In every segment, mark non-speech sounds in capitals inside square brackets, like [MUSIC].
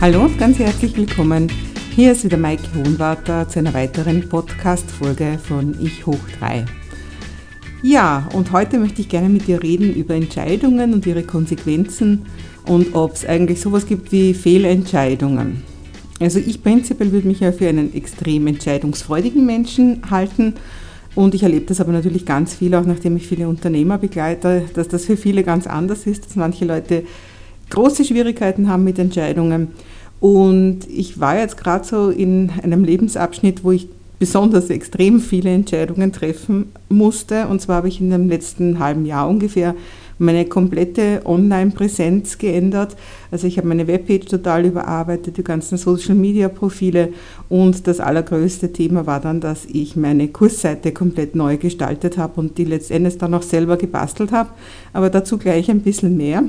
Hallo und ganz herzlich willkommen. Hier ist wieder Maike Hohenwarter zu einer weiteren Podcast-Folge von Ich hoch 3. Ja, und heute möchte ich gerne mit dir reden über Entscheidungen und ihre Konsequenzen und ob es eigentlich sowas gibt wie Fehlentscheidungen. Also ich prinzipiell würde mich ja für einen extrem entscheidungsfreudigen Menschen halten und ich erlebe das aber natürlich ganz viel, auch nachdem ich viele Unternehmer begleite, dass das für viele ganz anders ist, dass manche Leute große Schwierigkeiten haben mit Entscheidungen. Und ich war jetzt gerade so in einem Lebensabschnitt, wo ich besonders extrem viele Entscheidungen treffen musste. Und zwar habe ich in dem letzten halben Jahr ungefähr meine komplette Online-Präsenz geändert. Also ich habe meine Webpage total überarbeitet, die ganzen Social-Media-Profile und das allergrößte Thema war dann, dass ich meine Kursseite komplett neu gestaltet habe und die letztendlich dann auch selber gebastelt habe, aber dazu gleich ein bisschen mehr.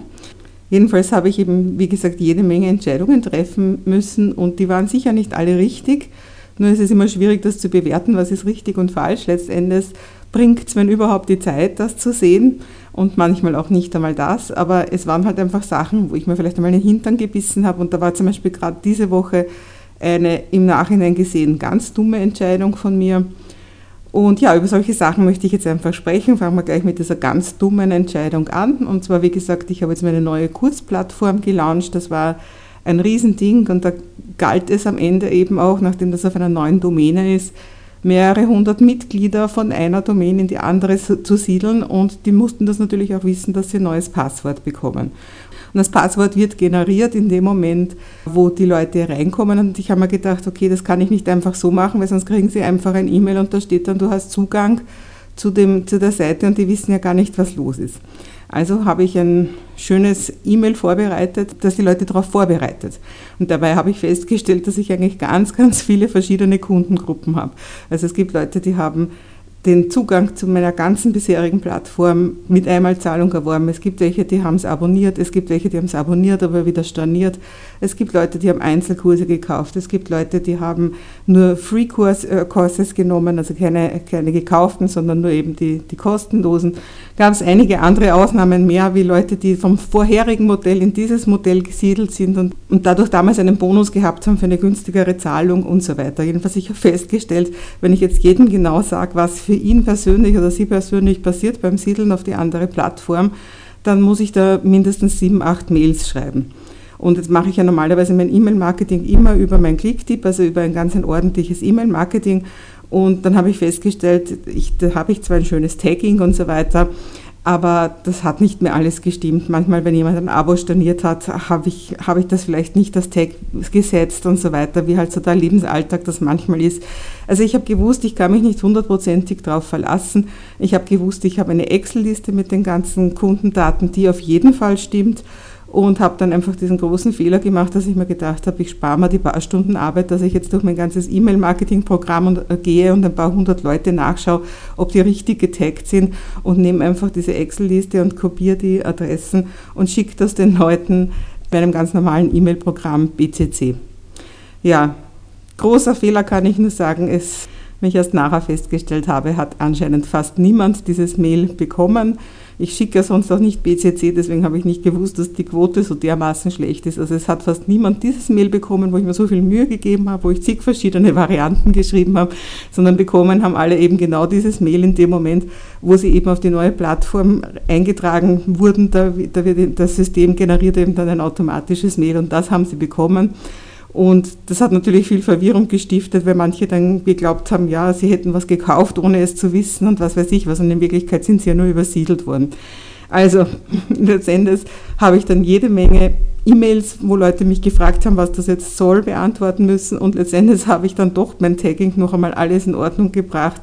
Jedenfalls habe ich eben, wie gesagt, jede Menge Entscheidungen treffen müssen und die waren sicher nicht alle richtig. Nur ist es immer schwierig, das zu bewerten, was ist richtig und falsch. Letztendlich bringt es mir überhaupt die Zeit, das zu sehen und manchmal auch nicht einmal das. Aber es waren halt einfach Sachen, wo ich mir vielleicht einmal den Hintern gebissen habe und da war zum Beispiel gerade diese Woche eine im Nachhinein gesehen ganz dumme Entscheidung von mir und ja, über solche Sachen möchte ich jetzt einfach sprechen. Fangen wir gleich mit dieser ganz dummen Entscheidung an. Und zwar, wie gesagt, ich habe jetzt meine neue Kursplattform gelauncht. Das war ein Riesending und da galt es am Ende eben auch, nachdem das auf einer neuen Domäne ist, mehrere hundert Mitglieder von einer Domain in die andere zu siedeln und die mussten das natürlich auch wissen, dass sie ein neues Passwort bekommen. Und das Passwort wird generiert in dem Moment, wo die Leute reinkommen. Und ich habe mir gedacht, okay, das kann ich nicht einfach so machen, weil sonst kriegen sie einfach ein E-Mail und da steht dann, du hast Zugang zu, dem, zu der Seite und die wissen ja gar nicht, was los ist. Also habe ich ein schönes E-Mail vorbereitet, das die Leute darauf vorbereitet. Und dabei habe ich festgestellt, dass ich eigentlich ganz, ganz viele verschiedene Kundengruppen habe. Also es gibt Leute, die haben den Zugang zu meiner ganzen bisherigen Plattform mit Einmalzahlung erworben. Es gibt welche, die haben es abonniert, es gibt welche, die haben es abonniert, aber wieder storniert. Es gibt Leute, die haben Einzelkurse gekauft, es gibt Leute, die haben nur Free-Courses genommen, also keine, keine gekauften, sondern nur eben die, die kostenlosen. Gab es einige andere Ausnahmen mehr, wie Leute, die vom vorherigen Modell in dieses Modell gesiedelt sind und, und dadurch damals einen Bonus gehabt haben für eine günstigere Zahlung und so weiter. Jedenfalls ich habe festgestellt, wenn ich jetzt jedem genau sage, was für ihn persönlich oder sie persönlich passiert beim Siedeln auf die andere Plattform, dann muss ich da mindestens sieben, acht Mails schreiben. Und jetzt mache ich ja normalerweise mein E-Mail-Marketing immer über mein Clicktip, also über ein ganz ein ordentliches E-Mail-Marketing. Und dann habe ich festgestellt, ich, da habe ich zwar ein schönes Tagging und so weiter, aber das hat nicht mehr alles gestimmt. Manchmal, wenn jemand ein Abo storniert hat, habe ich, habe ich das vielleicht nicht das Tag gesetzt und so weiter, wie halt so der Lebensalltag das manchmal ist. Also ich habe gewusst, ich kann mich nicht hundertprozentig darauf verlassen. Ich habe gewusst, ich habe eine Excel-Liste mit den ganzen Kundendaten, die auf jeden Fall stimmt und habe dann einfach diesen großen Fehler gemacht, dass ich mir gedacht habe, ich spare mir die paar Stunden Arbeit, dass ich jetzt durch mein ganzes E-Mail-Marketing-Programm äh, gehe und ein paar hundert Leute nachschaue, ob die richtig getaggt sind und nehme einfach diese Excel-Liste und kopiere die Adressen und schicke das den Leuten bei einem ganz normalen E-Mail-Programm BCC. Ja, großer Fehler kann ich nur sagen, ist, wenn ich erst nachher festgestellt habe, hat anscheinend fast niemand dieses Mail bekommen. Ich schicke ja sonst auch nicht BCC, deswegen habe ich nicht gewusst, dass die Quote so dermaßen schlecht ist. Also es hat fast niemand dieses Mail bekommen, wo ich mir so viel Mühe gegeben habe, wo ich zig verschiedene [LAUGHS] Varianten geschrieben habe, sondern bekommen haben alle eben genau dieses Mail in dem Moment, wo sie eben auf die neue Plattform eingetragen wurden. Da, da wird das System generiert eben dann ein automatisches Mail und das haben sie bekommen. Und das hat natürlich viel Verwirrung gestiftet, weil manche dann geglaubt haben, ja, sie hätten was gekauft, ohne es zu wissen und was weiß ich was. Und in Wirklichkeit sind sie ja nur übersiedelt worden. Also [LAUGHS] letztendlich habe ich dann jede Menge E-Mails, wo Leute mich gefragt haben, was das jetzt soll, beantworten müssen. Und letztendlich habe ich dann doch mein Tagging noch einmal alles in Ordnung gebracht,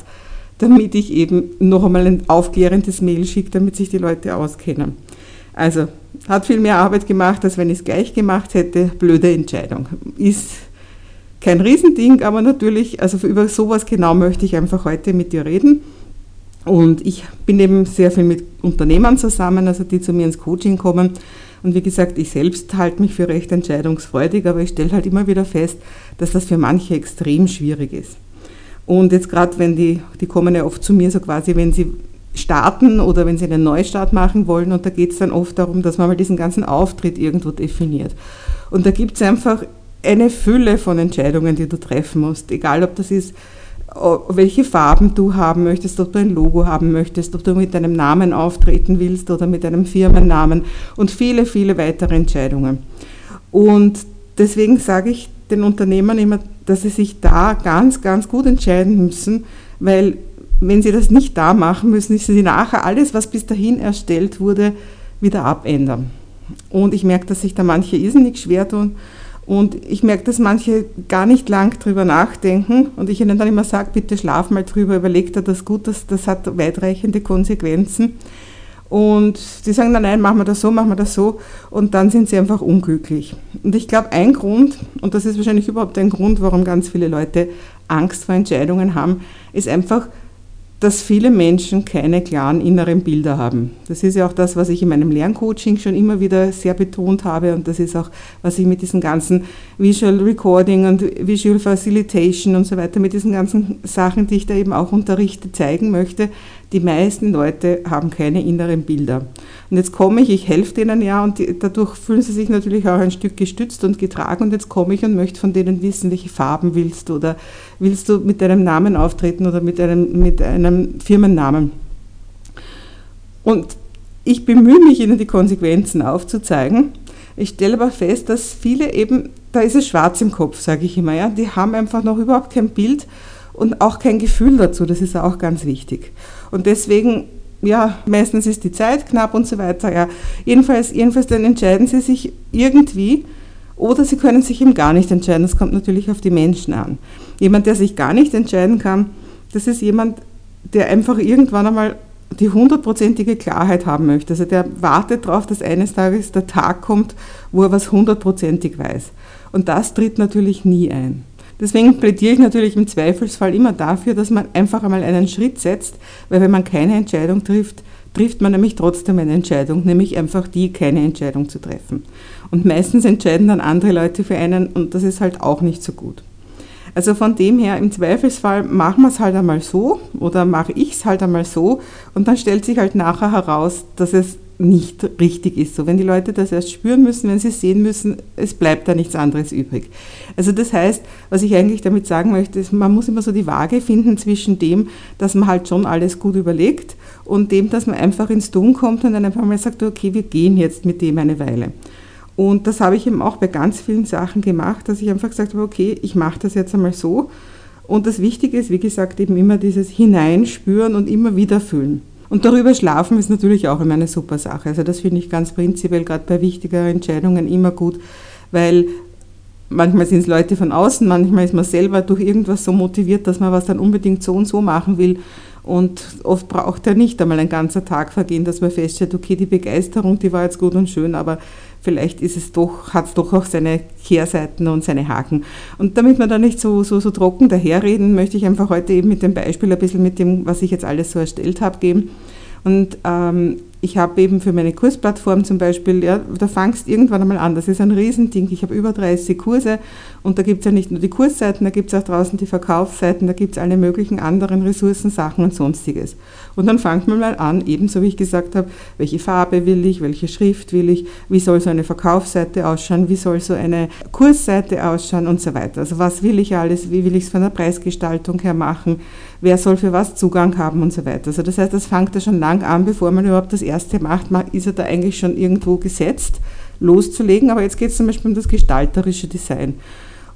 damit ich eben noch einmal ein aufklärendes Mail schicke, damit sich die Leute auskennen. Also hat viel mehr Arbeit gemacht, als wenn ich es gleich gemacht hätte. Blöde Entscheidung. Ist kein Riesending, aber natürlich, also über sowas genau möchte ich einfach heute mit dir reden. Und ich bin eben sehr viel mit Unternehmern zusammen, also die zu mir ins Coaching kommen. Und wie gesagt, ich selbst halte mich für recht entscheidungsfreudig, aber ich stelle halt immer wieder fest, dass das für manche extrem schwierig ist. Und jetzt gerade, wenn die, die kommen ja oft zu mir so quasi, wenn sie starten oder wenn sie einen Neustart machen wollen. Und da geht es dann oft darum, dass man mal diesen ganzen Auftritt irgendwo definiert. Und da gibt es einfach eine Fülle von Entscheidungen, die du treffen musst. Egal, ob das ist, welche Farben du haben möchtest, ob du ein Logo haben möchtest, ob du mit deinem Namen auftreten willst oder mit deinem Firmennamen und viele, viele weitere Entscheidungen. Und deswegen sage ich den Unternehmern immer, dass sie sich da ganz, ganz gut entscheiden müssen, weil wenn sie das nicht da machen, müssen sie nachher alles, was bis dahin erstellt wurde, wieder abändern. Und ich merke, dass sich da manche irrsinnig schwer tun. Und ich merke, dass manche gar nicht lang drüber nachdenken und ich ihnen dann immer sage, bitte schlaf mal drüber, überleg dir das gut, das, das hat weitreichende Konsequenzen. Und die sagen dann, nein, machen wir das so, machen wir das so. Und dann sind sie einfach unglücklich. Und ich glaube, ein Grund, und das ist wahrscheinlich überhaupt ein Grund, warum ganz viele Leute Angst vor Entscheidungen haben, ist einfach, dass viele Menschen keine klaren inneren Bilder haben. Das ist ja auch das, was ich in meinem Lerncoaching schon immer wieder sehr betont habe und das ist auch, was ich mit diesen ganzen Visual Recording und Visual Facilitation und so weiter, mit diesen ganzen Sachen, die ich da eben auch unterrichte, zeigen möchte. Die meisten Leute haben keine inneren Bilder. Und jetzt komme ich, ich helfe denen ja und die, dadurch fühlen sie sich natürlich auch ein Stück gestützt und getragen und jetzt komme ich und möchte von denen wissen, welche Farben willst du oder willst du mit deinem Namen auftreten oder mit einem, mit einem Firmennamen. Und ich bemühe mich, ihnen die Konsequenzen aufzuzeigen. Ich stelle aber fest, dass viele eben, da ist es schwarz im Kopf, sage ich immer, ja, die haben einfach noch überhaupt kein Bild und auch kein Gefühl dazu, das ist auch ganz wichtig. Und deswegen, ja, meistens ist die Zeit knapp und so weiter, ja. Jedenfalls, jedenfalls dann entscheiden sie sich irgendwie oder sie können sich eben gar nicht entscheiden. Das kommt natürlich auf die Menschen an. Jemand, der sich gar nicht entscheiden kann, das ist jemand, der einfach irgendwann einmal die hundertprozentige Klarheit haben möchte. Also der wartet darauf, dass eines Tages der Tag kommt, wo er was hundertprozentig weiß. Und das tritt natürlich nie ein. Deswegen plädiere ich natürlich im Zweifelsfall immer dafür, dass man einfach einmal einen Schritt setzt, weil wenn man keine Entscheidung trifft, trifft man nämlich trotzdem eine Entscheidung, nämlich einfach die, keine Entscheidung zu treffen. Und meistens entscheiden dann andere Leute für einen und das ist halt auch nicht so gut. Also von dem her, im Zweifelsfall machen wir es halt einmal so oder mache ich es halt einmal so und dann stellt sich halt nachher heraus, dass es nicht richtig ist. So, wenn die Leute das erst spüren müssen, wenn sie sehen müssen, es bleibt da nichts anderes übrig. Also das heißt, was ich eigentlich damit sagen möchte, ist, man muss immer so die Waage finden zwischen dem, dass man halt schon alles gut überlegt und dem, dass man einfach ins Tun kommt und dann einfach mal sagt, okay, wir gehen jetzt mit dem eine Weile. Und das habe ich eben auch bei ganz vielen Sachen gemacht, dass ich einfach gesagt habe, okay, ich mache das jetzt einmal so. Und das Wichtige ist, wie gesagt, eben immer dieses Hineinspüren und immer wieder fühlen. Und darüber schlafen ist natürlich auch immer eine super Sache. Also das finde ich ganz prinzipiell gerade bei wichtigen Entscheidungen immer gut, weil manchmal sind es Leute von außen, manchmal ist man selber durch irgendwas so motiviert, dass man was dann unbedingt so und so machen will. Und oft braucht er nicht einmal ein ganzer Tag vergehen, dass man feststellt, okay, die Begeisterung, die war jetzt gut und schön, aber vielleicht ist es doch, hat es doch auch seine Kehrseiten und seine Haken. Und damit wir da nicht so, so, so trocken daherreden, möchte ich einfach heute eben mit dem Beispiel ein bisschen mit dem, was ich jetzt alles so erstellt habe, geben. Und ähm, ich habe eben für meine Kursplattform zum Beispiel, ja, da fangst irgendwann einmal an, das ist ein Riesending, ich habe über 30 Kurse und da gibt es ja nicht nur die Kursseiten, da gibt es auch draußen die Verkaufsseiten, da gibt es alle möglichen anderen Ressourcen, Sachen und sonstiges. Und dann fangt man mal an, ebenso wie ich gesagt habe, welche Farbe will ich, welche Schrift will ich, wie soll so eine Verkaufsseite ausschauen, wie soll so eine Kursseite ausschauen und so weiter. Also was will ich alles, wie will ich es von der Preisgestaltung her machen, wer soll für was Zugang haben und so weiter. Also das heißt, das fängt ja schon lang an, bevor man überhaupt das erste macht, ist er da eigentlich schon irgendwo gesetzt, loszulegen. Aber jetzt geht es zum Beispiel um das gestalterische Design.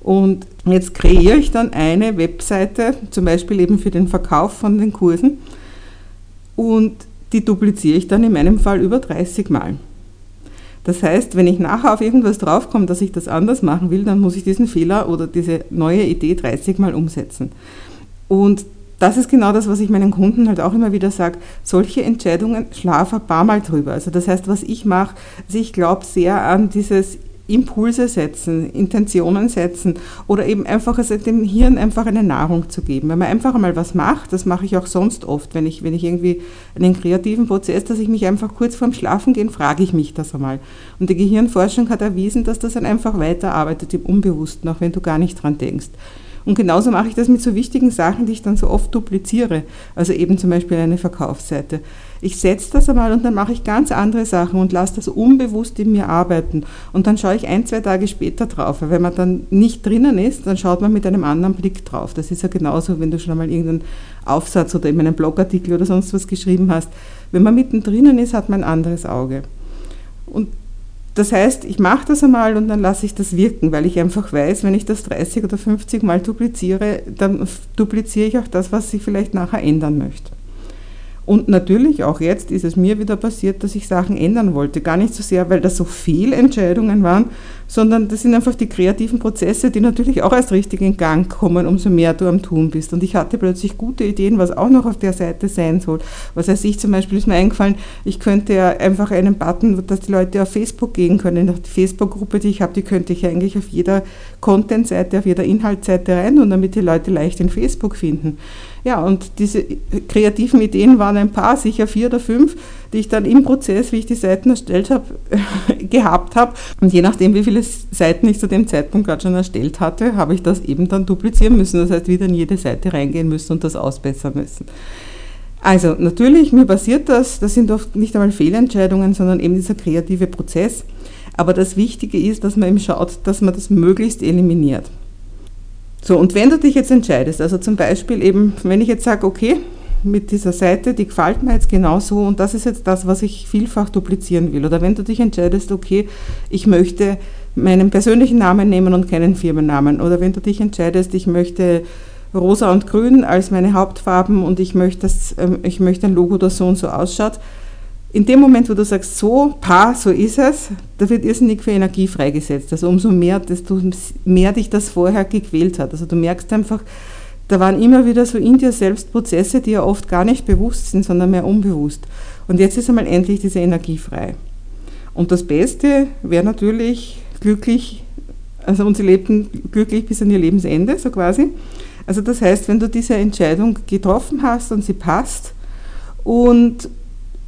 Und jetzt kreiere ich dann eine Webseite, zum Beispiel eben für den Verkauf von den Kursen. Und die dupliziere ich dann in meinem Fall über 30 Mal. Das heißt, wenn ich nachher auf irgendwas draufkomme, dass ich das anders machen will, dann muss ich diesen Fehler oder diese neue Idee 30 Mal umsetzen. Und das ist genau das, was ich meinen Kunden halt auch immer wieder sage. Solche Entscheidungen schlafe ein paar Mal drüber. Also das heißt, was ich mache, also ich glaube sehr an dieses Impulse setzen, Intentionen setzen oder eben einfach also dem Hirn einfach eine Nahrung zu geben. Wenn man einfach einmal was macht, das mache ich auch sonst oft, wenn ich, wenn ich irgendwie einen kreativen Prozess, dass ich mich einfach kurz vorm Schlafengehen frage ich mich das einmal. Und die Gehirnforschung hat erwiesen, dass das dann einfach weiterarbeitet im Unbewussten, auch wenn du gar nicht dran denkst. Und genauso mache ich das mit so wichtigen Sachen, die ich dann so oft dupliziere. Also eben zum Beispiel eine Verkaufsseite. Ich setze das einmal und dann mache ich ganz andere Sachen und lasse das unbewusst in mir arbeiten. Und dann schaue ich ein, zwei Tage später drauf. Weil wenn man dann nicht drinnen ist, dann schaut man mit einem anderen Blick drauf. Das ist ja genauso, wenn du schon einmal irgendeinen Aufsatz oder eben einen Blogartikel oder sonst was geschrieben hast. Wenn man mittendrin ist, hat man ein anderes Auge. Und das heißt, ich mache das einmal und dann lasse ich das wirken, weil ich einfach weiß, wenn ich das 30 oder 50 Mal dupliziere, dann dupliziere ich auch das, was ich vielleicht nachher ändern möchte. Und natürlich, auch jetzt ist es mir wieder passiert, dass ich Sachen ändern wollte. Gar nicht so sehr, weil das so viele Entscheidungen waren, sondern das sind einfach die kreativen Prozesse, die natürlich auch erst richtig in Gang kommen, umso mehr du am Tun bist. Und ich hatte plötzlich gute Ideen, was auch noch auf der Seite sein soll. Was heißt ich zum Beispiel, ist mir eingefallen, ich könnte ja einfach einen Button, dass die Leute auf Facebook gehen können. Die Facebook-Gruppe, die ich habe, die könnte ich eigentlich auf jeder Content-Seite, auf jeder Inhaltsseite rein und damit die Leute leicht in Facebook finden. Ja, und diese kreativen Ideen waren ein paar, sicher vier oder fünf, die ich dann im Prozess, wie ich die Seiten erstellt habe, [LAUGHS] gehabt habe. Und je nachdem, wie viele Seiten ich zu dem Zeitpunkt gerade schon erstellt hatte, habe ich das eben dann duplizieren müssen. Das heißt, wieder in jede Seite reingehen müssen und das ausbessern müssen. Also natürlich, mir passiert das, das sind oft nicht einmal Fehlentscheidungen, sondern eben dieser kreative Prozess. Aber das Wichtige ist, dass man eben schaut, dass man das möglichst eliminiert. So, und wenn du dich jetzt entscheidest, also zum Beispiel eben, wenn ich jetzt sage, okay, mit dieser Seite, die gefällt mir jetzt genauso und das ist jetzt das, was ich vielfach duplizieren will. Oder wenn du dich entscheidest, okay, ich möchte meinen persönlichen Namen nehmen und keinen Firmennamen. Oder wenn du dich entscheidest, ich möchte rosa und grün als meine Hauptfarben und ich möchte, dass, ähm, ich möchte ein Logo, das so und so ausschaut, in dem Moment, wo du sagst, so, pa, so ist es, da wird irrsinnig viel Energie freigesetzt. Also umso mehr, desto mehr dich das vorher gequält hat. Also du merkst einfach, da waren immer wieder so in dir selbst Prozesse, die ja oft gar nicht bewusst sind, sondern mehr unbewusst. Und jetzt ist einmal endlich diese Energie frei. Und das Beste wäre natürlich glücklich, also und sie lebten glücklich bis an ihr Lebensende, so quasi. Also das heißt, wenn du diese Entscheidung getroffen hast und sie passt und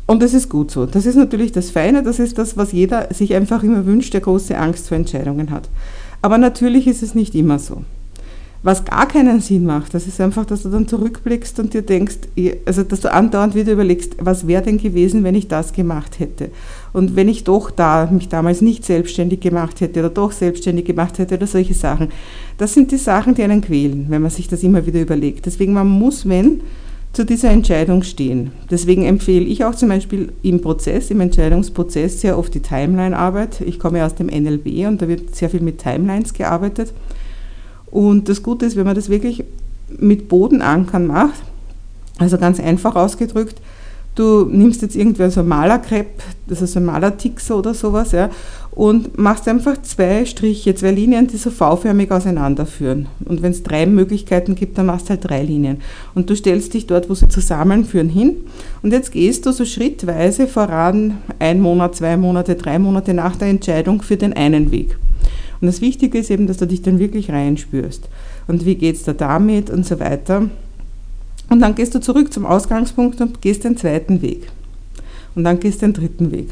und das ist gut so. Das ist natürlich das Feine, das ist das, was jeder sich einfach immer wünscht, der große Angst vor Entscheidungen hat. Aber natürlich ist es nicht immer so. Was gar keinen Sinn macht, das ist einfach, dass du dann zurückblickst und dir denkst, also dass du andauernd wieder überlegst, was wäre denn gewesen, wenn ich das gemacht hätte? Und wenn ich doch da mich damals nicht selbstständig gemacht hätte oder doch selbstständig gemacht hätte oder solche Sachen. Das sind die Sachen, die einen quälen, wenn man sich das immer wieder überlegt. Deswegen, man muss, wenn, zu dieser Entscheidung stehen. Deswegen empfehle ich auch zum Beispiel im Prozess, im Entscheidungsprozess sehr oft die Timeline-Arbeit. Ich komme aus dem NLB und da wird sehr viel mit Timelines gearbeitet. Und das Gute ist, wenn man das wirklich mit Bodenankern macht, also ganz einfach ausgedrückt, du nimmst jetzt irgendwer so ein Malerkrepp, das ist ein Malertixer oder sowas, ja, und machst einfach zwei Striche, zwei Linien, die so V-förmig auseinanderführen. Und wenn es drei Möglichkeiten gibt, dann machst du halt drei Linien. Und du stellst dich dort, wo sie zusammenführen, hin. Und jetzt gehst du so schrittweise voran, ein Monat, zwei Monate, drei Monate nach der Entscheidung für den einen Weg. Und das Wichtige ist eben, dass du dich dann wirklich reinspürst. Und wie geht es da damit und so weiter. Und dann gehst du zurück zum Ausgangspunkt und gehst den zweiten Weg. Und dann gehst du den dritten Weg.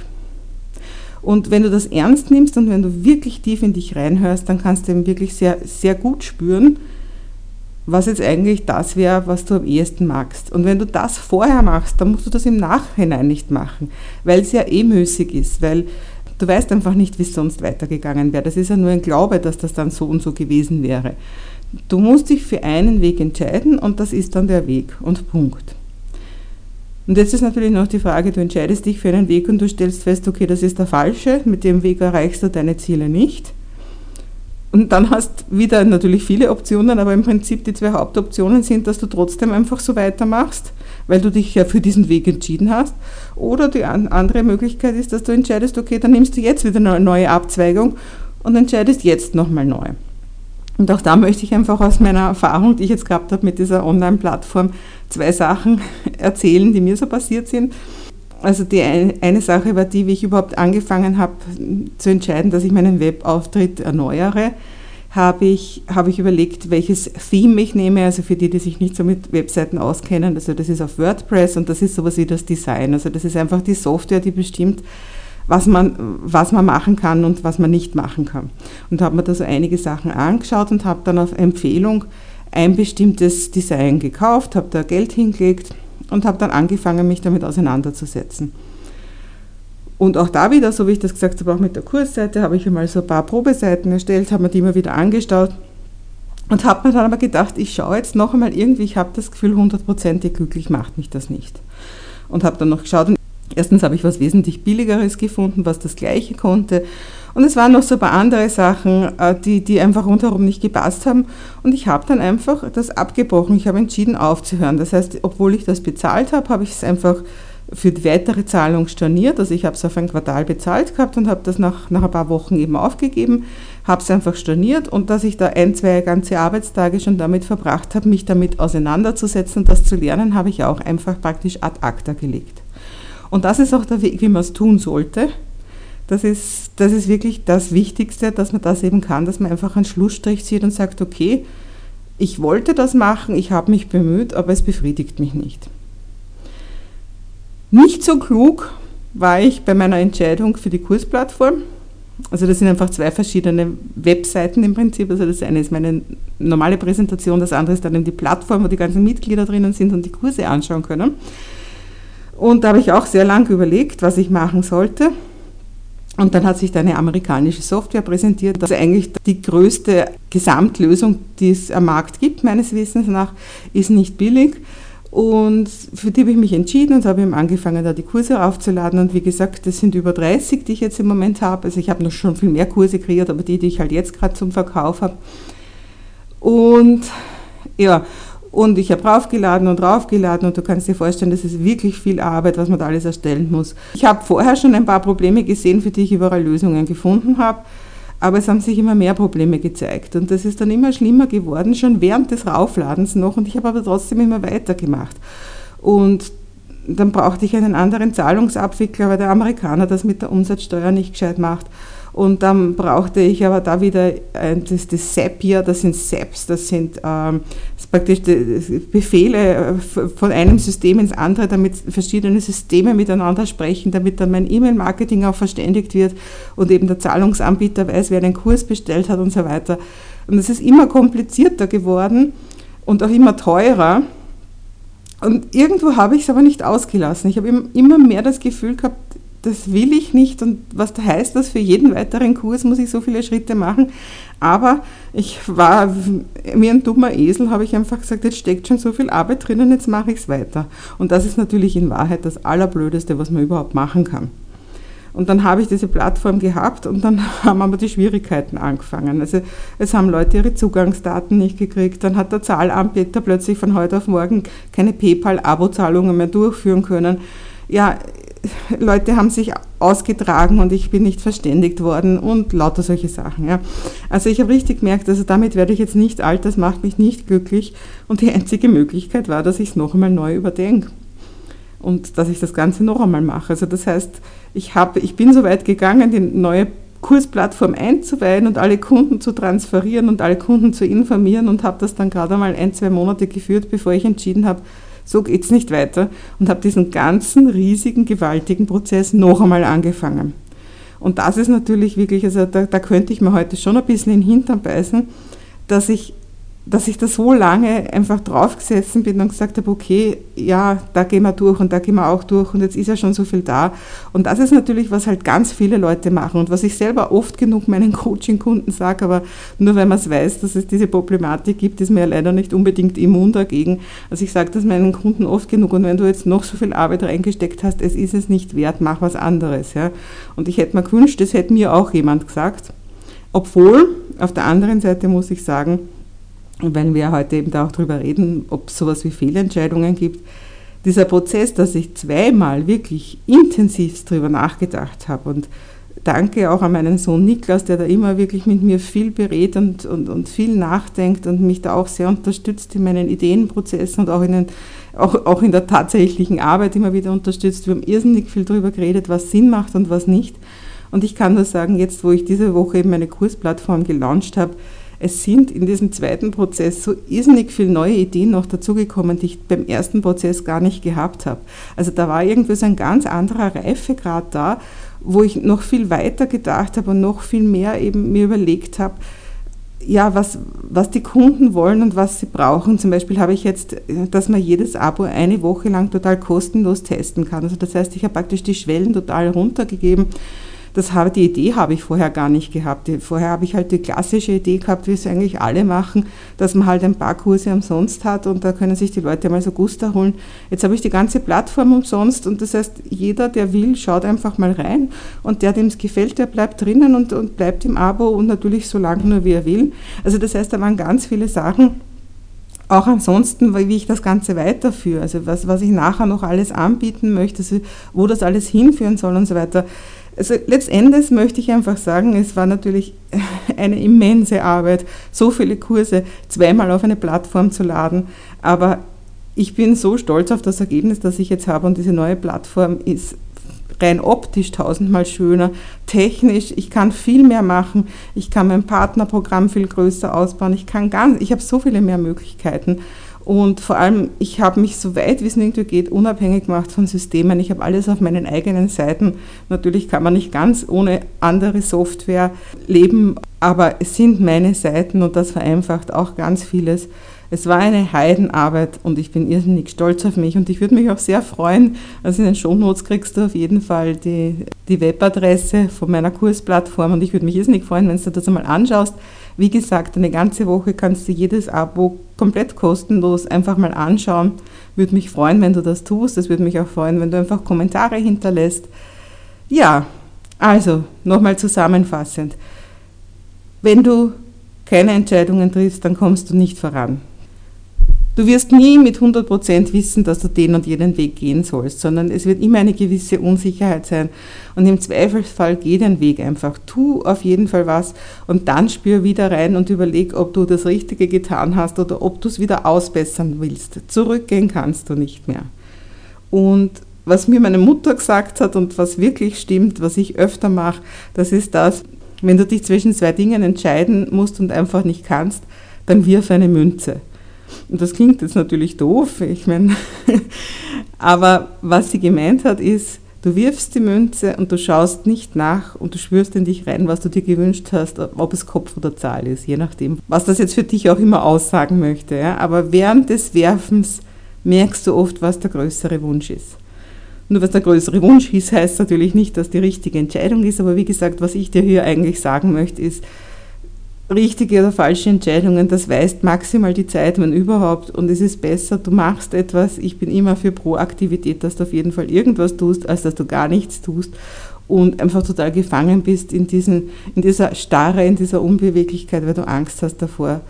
Und wenn du das ernst nimmst und wenn du wirklich tief in dich reinhörst, dann kannst du eben wirklich sehr, sehr gut spüren, was jetzt eigentlich das wäre, was du am ehesten magst. Und wenn du das vorher machst, dann musst du das im Nachhinein nicht machen, weil es ja eh müßig ist, weil du weißt einfach nicht, wie es sonst weitergegangen wäre. Das ist ja nur ein Glaube, dass das dann so und so gewesen wäre. Du musst dich für einen Weg entscheiden und das ist dann der Weg und Punkt. Und jetzt ist natürlich noch die Frage, du entscheidest dich für einen Weg und du stellst fest, okay, das ist der falsche, mit dem Weg erreichst du deine Ziele nicht. Und dann hast wieder natürlich viele Optionen, aber im Prinzip die zwei Hauptoptionen sind, dass du trotzdem einfach so weitermachst, weil du dich ja für diesen Weg entschieden hast. Oder die andere Möglichkeit ist, dass du entscheidest, okay, dann nimmst du jetzt wieder eine neue Abzweigung und entscheidest jetzt nochmal neu. Und auch da möchte ich einfach aus meiner Erfahrung, die ich jetzt gehabt habe mit dieser Online-Plattform, zwei Sachen [LAUGHS] erzählen, die mir so passiert sind. Also die eine Sache war die, wie ich überhaupt angefangen habe zu entscheiden, dass ich meinen Webauftritt erneuere, habe ich, habe ich überlegt, welches Theme ich nehme, also für die, die sich nicht so mit Webseiten auskennen. Also das ist auf WordPress und das ist sowas wie das Design. Also das ist einfach die Software, die bestimmt, was man, was man machen kann und was man nicht machen kann. Und habe mir da so einige Sachen angeschaut und habe dann auf Empfehlung ein bestimmtes Design gekauft, habe da Geld hingelegt und habe dann angefangen, mich damit auseinanderzusetzen. Und auch da wieder, so wie ich das gesagt habe, auch mit der Kursseite, habe ich einmal so ein paar Probeseiten erstellt, habe mir die immer wieder angeschaut und habe mir dann aber gedacht, ich schaue jetzt noch einmal irgendwie, ich habe das Gefühl, hundertprozentig glücklich macht mich das nicht. Und habe dann noch geschaut und erstens habe ich was wesentlich Billigeres gefunden, was das gleiche konnte. Und es waren noch so ein paar andere Sachen, äh, die, die einfach rundherum nicht gepasst haben. Und ich habe dann einfach das abgebrochen. Ich habe entschieden aufzuhören. Das heißt, obwohl ich das bezahlt habe, habe ich es einfach für die weitere Zahlung storniert. Also ich habe es auf ein Quartal bezahlt gehabt und habe das nach, nach ein paar Wochen eben aufgegeben, habe es einfach storniert und dass ich da ein, zwei ganze Arbeitstage schon damit verbracht habe, mich damit auseinanderzusetzen und das zu lernen, habe ich auch einfach praktisch ad acta gelegt. Und das ist auch der Weg, wie man es tun sollte. Das ist, das ist wirklich das Wichtigste, dass man das eben kann, dass man einfach einen Schlussstrich zieht und sagt, okay, ich wollte das machen, ich habe mich bemüht, aber es befriedigt mich nicht. Nicht so klug war ich bei meiner Entscheidung für die Kursplattform. Also das sind einfach zwei verschiedene Webseiten im Prinzip. Also das eine ist meine normale Präsentation, das andere ist dann eben die Plattform, wo die ganzen Mitglieder drinnen sind und die Kurse anschauen können. Und da habe ich auch sehr lange überlegt, was ich machen sollte. Und dann hat sich da eine amerikanische Software präsentiert, also eigentlich die größte Gesamtlösung, die es am Markt gibt, meines Wissens nach, ist nicht billig und für die habe ich mich entschieden und habe eben angefangen, da die Kurse aufzuladen. Und wie gesagt, das sind über 30, die ich jetzt im Moment habe. Also ich habe noch schon viel mehr Kurse kreiert, aber die, die ich halt jetzt gerade zum Verkauf habe. Und ja, und ich habe raufgeladen und raufgeladen und du kannst dir vorstellen, das ist wirklich viel Arbeit, was man da alles erstellen muss. Ich habe vorher schon ein paar Probleme gesehen, für die ich überall Lösungen gefunden habe. Aber es haben sich immer mehr Probleme gezeigt und das ist dann immer schlimmer geworden, schon während des Raufladens noch und ich habe aber trotzdem immer weitergemacht. Und dann brauchte ich einen anderen Zahlungsabwickler, weil der Amerikaner das mit der Umsatzsteuer nicht gescheit macht. Und dann brauchte ich aber da wieder das, das Zapier, das sind SAPs, das sind ähm, das praktisch Befehle äh, von einem System ins andere, damit verschiedene Systeme miteinander sprechen, damit dann mein E-Mail-Marketing auch verständigt wird und eben der Zahlungsanbieter weiß, wer den Kurs bestellt hat und so weiter. Und es ist immer komplizierter geworden und auch immer teurer. Und irgendwo habe ich es aber nicht ausgelassen. Ich habe immer mehr das Gefühl gehabt, das will ich nicht und was heißt das für jeden weiteren Kurs, muss ich so viele Schritte machen. Aber ich war wie ein dummer Esel, habe ich einfach gesagt, jetzt steckt schon so viel Arbeit drinnen, jetzt mache ich es weiter. Und das ist natürlich in Wahrheit das Allerblödeste, was man überhaupt machen kann. Und dann habe ich diese Plattform gehabt und dann [LAUGHS] haben aber die Schwierigkeiten angefangen. Also es haben Leute ihre Zugangsdaten nicht gekriegt, dann hat der Zahlanbieter plötzlich von heute auf morgen keine PayPal-Abo-Zahlungen mehr durchführen können. Ja, Leute haben sich ausgetragen und ich bin nicht verständigt worden und lauter solche Sachen. Ja. Also ich habe richtig gemerkt, also damit werde ich jetzt nicht alt, das macht mich nicht glücklich und die einzige Möglichkeit war, dass ich es noch einmal neu überdenke und dass ich das Ganze noch einmal mache. Also das heißt, ich, hab, ich bin so weit gegangen, die neue Kursplattform einzuweihen und alle Kunden zu transferieren und alle Kunden zu informieren und habe das dann gerade einmal ein, zwei Monate geführt, bevor ich entschieden habe, so geht es nicht weiter und habe diesen ganzen riesigen, gewaltigen Prozess noch einmal angefangen. Und das ist natürlich wirklich, also da, da könnte ich mir heute schon ein bisschen in den Hintern beißen, dass ich dass ich da so lange einfach draufgesessen bin und gesagt habe, okay, ja, da gehen wir durch und da gehen wir auch durch und jetzt ist ja schon so viel da. Und das ist natürlich, was halt ganz viele Leute machen und was ich selber oft genug meinen [LAUGHS] Coaching-Kunden sage, aber nur wenn man es weiß, dass es diese Problematik gibt, ist mir ja leider nicht unbedingt immun dagegen. Also ich sage das meinen Kunden oft genug und wenn du jetzt noch so viel Arbeit reingesteckt hast, es ist es nicht wert, mach was anderes. Ja? Und ich hätte mir gewünscht, das hätte mir auch jemand gesagt. Obwohl, auf der anderen Seite muss ich sagen, weil wir heute eben da auch darüber reden, ob es sowas wie Fehlentscheidungen gibt. Dieser Prozess, dass ich zweimal wirklich intensiv darüber nachgedacht habe und danke auch an meinen Sohn Niklas, der da immer wirklich mit mir viel berät und, und, und viel nachdenkt und mich da auch sehr unterstützt in meinen Ideenprozessen und auch in, den, auch, auch in der tatsächlichen Arbeit immer wieder unterstützt. Wir haben irrsinnig viel darüber geredet, was Sinn macht und was nicht. Und ich kann nur sagen, jetzt, wo ich diese Woche eben meine Kursplattform gelauncht habe, es sind in diesem zweiten Prozess so irrsinnig viele neue Ideen noch dazugekommen, die ich beim ersten Prozess gar nicht gehabt habe. Also da war irgendwie so ein ganz anderer Reifegrad da, wo ich noch viel weiter gedacht habe und noch viel mehr eben mir überlegt habe, ja, was, was die Kunden wollen und was sie brauchen. Zum Beispiel habe ich jetzt, dass man jedes Abo eine Woche lang total kostenlos testen kann. Also das heißt, ich habe praktisch die Schwellen total runtergegeben das habe, die Idee habe ich vorher gar nicht gehabt. Vorher habe ich halt die klassische Idee gehabt, wie es eigentlich alle machen, dass man halt ein paar Kurse umsonst hat und da können sich die Leute mal so Guster holen. Jetzt habe ich die ganze Plattform umsonst und das heißt, jeder, der will, schaut einfach mal rein und der, dem es gefällt, der bleibt drinnen und, und bleibt im Abo und natürlich so lange nur, wie er will. Also das heißt, da waren ganz viele Sachen, auch ansonsten, wie ich das Ganze weiterführe, also was, was ich nachher noch alles anbieten möchte, also wo das alles hinführen soll und so weiter. Also letztendlich möchte ich einfach sagen, es war natürlich [LAUGHS] eine immense Arbeit, so viele Kurse zweimal auf eine Plattform zu laden, aber ich bin so stolz auf das Ergebnis, das ich jetzt habe. Und diese neue Plattform ist rein optisch tausendmal schöner, technisch, ich kann viel mehr machen, ich kann mein Partnerprogramm viel größer ausbauen, ich kann ganz, ich habe so viele mehr Möglichkeiten und vor allem, ich habe mich so weit wie es irgendwie geht, unabhängig gemacht von Systemen. Ich habe alles auf meinen eigenen Seiten. Natürlich kann man nicht ganz ohne andere Software leben, aber es sind meine Seiten und das vereinfacht auch ganz vieles. Es war eine Heidenarbeit und ich bin irrsinnig stolz auf mich und ich würde mich auch sehr freuen, also in den Shownotes kriegst du auf jeden Fall die, die Webadresse von meiner Kursplattform und ich würde mich irrsinnig freuen, wenn du das einmal anschaust. Wie gesagt, eine ganze Woche kannst du jedes Abo komplett kostenlos einfach mal anschauen. Würde mich freuen, wenn du das tust. Es würde mich auch freuen, wenn du einfach Kommentare hinterlässt. Ja, also nochmal zusammenfassend. Wenn du keine Entscheidungen triffst, dann kommst du nicht voran. Du wirst nie mit 100% wissen, dass du den und jenen Weg gehen sollst, sondern es wird immer eine gewisse Unsicherheit sein. Und im Zweifelsfall geh den Weg einfach. Tu auf jeden Fall was und dann spür wieder rein und überleg, ob du das Richtige getan hast oder ob du es wieder ausbessern willst. Zurückgehen kannst du nicht mehr. Und was mir meine Mutter gesagt hat und was wirklich stimmt, was ich öfter mache, das ist das, wenn du dich zwischen zwei Dingen entscheiden musst und einfach nicht kannst, dann wirf eine Münze. Und das klingt jetzt natürlich doof, ich meine, [LAUGHS] aber was sie gemeint hat, ist, du wirfst die Münze und du schaust nicht nach und du spürst in dich rein, was du dir gewünscht hast, ob es Kopf oder Zahl ist, je nachdem, was das jetzt für dich auch immer aussagen möchte. Ja? Aber während des Werfens merkst du oft, was der größere Wunsch ist. Nur was der größere Wunsch ist, heißt natürlich nicht, dass die richtige Entscheidung ist, aber wie gesagt, was ich dir hier eigentlich sagen möchte, ist, richtige oder falsche Entscheidungen, das weist maximal die Zeit, wenn überhaupt. Und es ist besser, du machst etwas. Ich bin immer für Proaktivität, dass du auf jeden Fall irgendwas tust, als dass du gar nichts tust und einfach total gefangen bist in, diesen, in dieser Starre, in dieser Unbeweglichkeit, weil du Angst hast davor,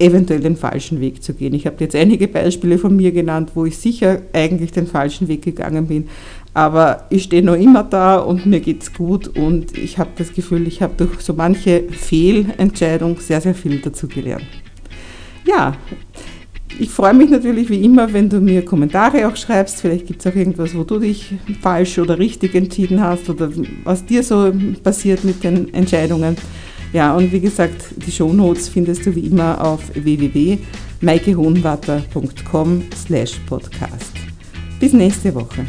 eventuell den falschen Weg zu gehen. Ich habe jetzt einige Beispiele von mir genannt, wo ich sicher eigentlich den falschen Weg gegangen bin. Aber ich stehe noch immer da und mir geht es gut und ich habe das Gefühl, ich habe durch so manche Fehlentscheidung sehr, sehr viel dazu gelernt. Ja, ich freue mich natürlich wie immer, wenn du mir Kommentare auch schreibst. Vielleicht gibt es auch irgendwas, wo du dich falsch oder richtig entschieden hast oder was dir so passiert mit den Entscheidungen. Ja, und wie gesagt, die Shownotes findest du wie immer auf www.maikehohenwatter.com slash podcast. Bis nächste Woche.